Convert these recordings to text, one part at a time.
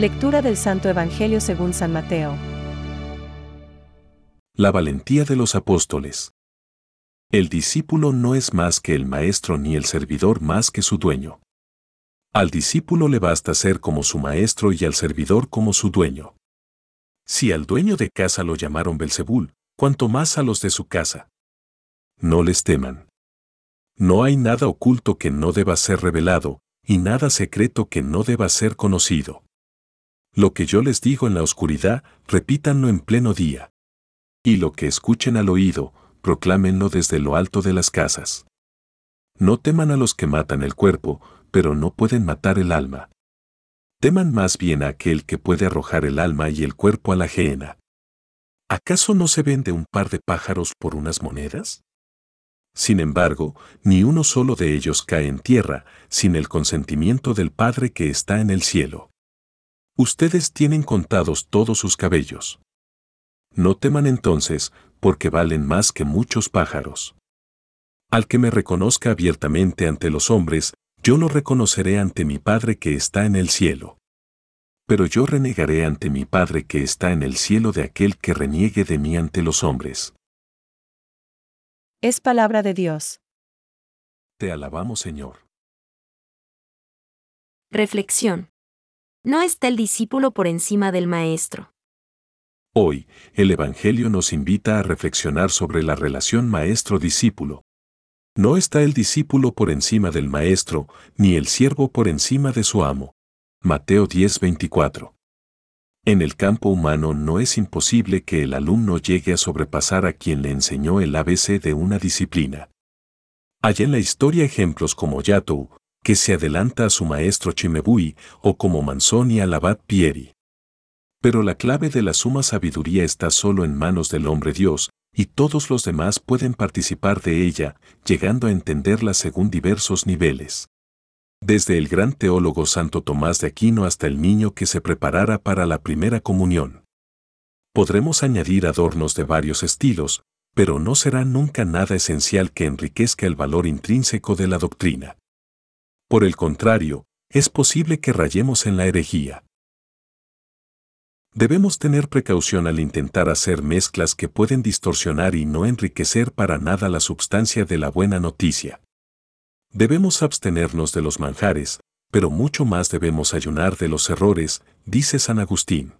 Lectura del Santo Evangelio según San Mateo. La valentía de los apóstoles. El discípulo no es más que el maestro ni el servidor más que su dueño. Al discípulo le basta ser como su maestro y al servidor como su dueño. Si al dueño de casa lo llamaron Belzebul, cuanto más a los de su casa. No les teman. No hay nada oculto que no deba ser revelado, y nada secreto que no deba ser conocido. Lo que yo les digo en la oscuridad, repítanlo en pleno día. Y lo que escuchen al oído, proclámenlo desde lo alto de las casas. No teman a los que matan el cuerpo, pero no pueden matar el alma. Teman más bien a aquel que puede arrojar el alma y el cuerpo a la gehenna. ¿Acaso no se vende un par de pájaros por unas monedas? Sin embargo, ni uno solo de ellos cae en tierra sin el consentimiento del Padre que está en el cielo. Ustedes tienen contados todos sus cabellos. No teman entonces, porque valen más que muchos pájaros. Al que me reconozca abiertamente ante los hombres, yo lo reconoceré ante mi Padre que está en el cielo. Pero yo renegaré ante mi Padre que está en el cielo de aquel que reniegue de mí ante los hombres. Es palabra de Dios. Te alabamos, Señor. Reflexión. No está el discípulo por encima del maestro. Hoy, el Evangelio nos invita a reflexionar sobre la relación maestro-discípulo. No está el discípulo por encima del maestro, ni el siervo por encima de su amo. Mateo 10:24. En el campo humano no es imposible que el alumno llegue a sobrepasar a quien le enseñó el ABC de una disciplina. Hay en la historia ejemplos como Yatou, que se adelanta a su maestro Chimebui, o como Manzoni al abad Pieri. Pero la clave de la suma sabiduría está solo en manos del hombre Dios, y todos los demás pueden participar de ella, llegando a entenderla según diversos niveles desde el gran teólogo Santo Tomás de Aquino hasta el niño que se preparara para la primera comunión. Podremos añadir adornos de varios estilos, pero no será nunca nada esencial que enriquezca el valor intrínseco de la doctrina. Por el contrario, es posible que rayemos en la herejía. Debemos tener precaución al intentar hacer mezclas que pueden distorsionar y no enriquecer para nada la substancia de la buena noticia. Debemos abstenernos de los manjares, pero mucho más debemos ayunar de los errores, dice San Agustín.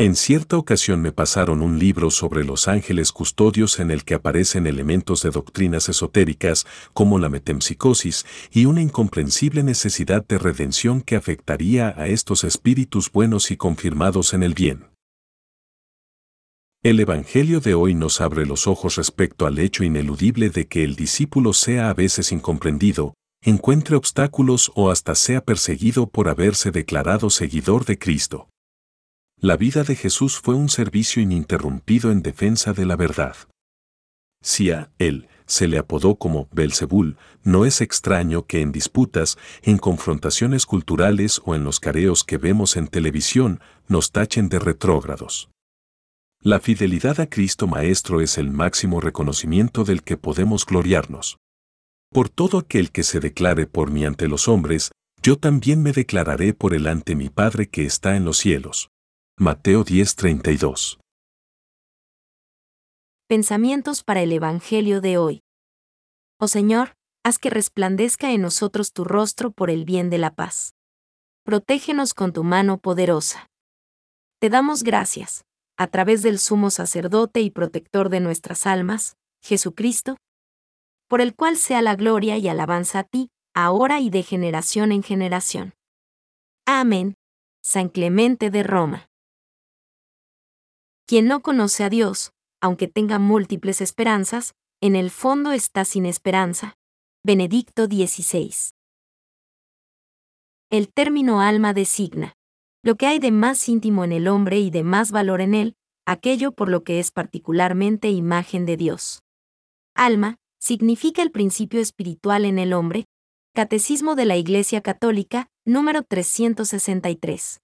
En cierta ocasión me pasaron un libro sobre los ángeles custodios en el que aparecen elementos de doctrinas esotéricas como la metempsicosis y una incomprensible necesidad de redención que afectaría a estos espíritus buenos y confirmados en el bien. El Evangelio de hoy nos abre los ojos respecto al hecho ineludible de que el discípulo sea a veces incomprendido, encuentre obstáculos o hasta sea perseguido por haberse declarado seguidor de Cristo. La vida de Jesús fue un servicio ininterrumpido en defensa de la verdad. Si a él se le apodó como Belzebul, no es extraño que en disputas, en confrontaciones culturales o en los careos que vemos en televisión, nos tachen de retrógrados. La fidelidad a Cristo Maestro es el máximo reconocimiento del que podemos gloriarnos. Por todo aquel que se declare por mí ante los hombres, yo también me declararé por él ante mi Padre que está en los cielos. Mateo 10:32. Pensamientos para el Evangelio de hoy. Oh Señor, haz que resplandezca en nosotros tu rostro por el bien de la paz. Protégenos con tu mano poderosa. Te damos gracias a través del sumo sacerdote y protector de nuestras almas, Jesucristo, por el cual sea la gloria y alabanza a ti, ahora y de generación en generación. Amén. San Clemente de Roma. Quien no conoce a Dios, aunque tenga múltiples esperanzas, en el fondo está sin esperanza. Benedicto XVI. El término alma designa lo que hay de más íntimo en el hombre y de más valor en él, aquello por lo que es particularmente imagen de Dios. Alma, significa el principio espiritual en el hombre, Catecismo de la Iglesia Católica, número 363.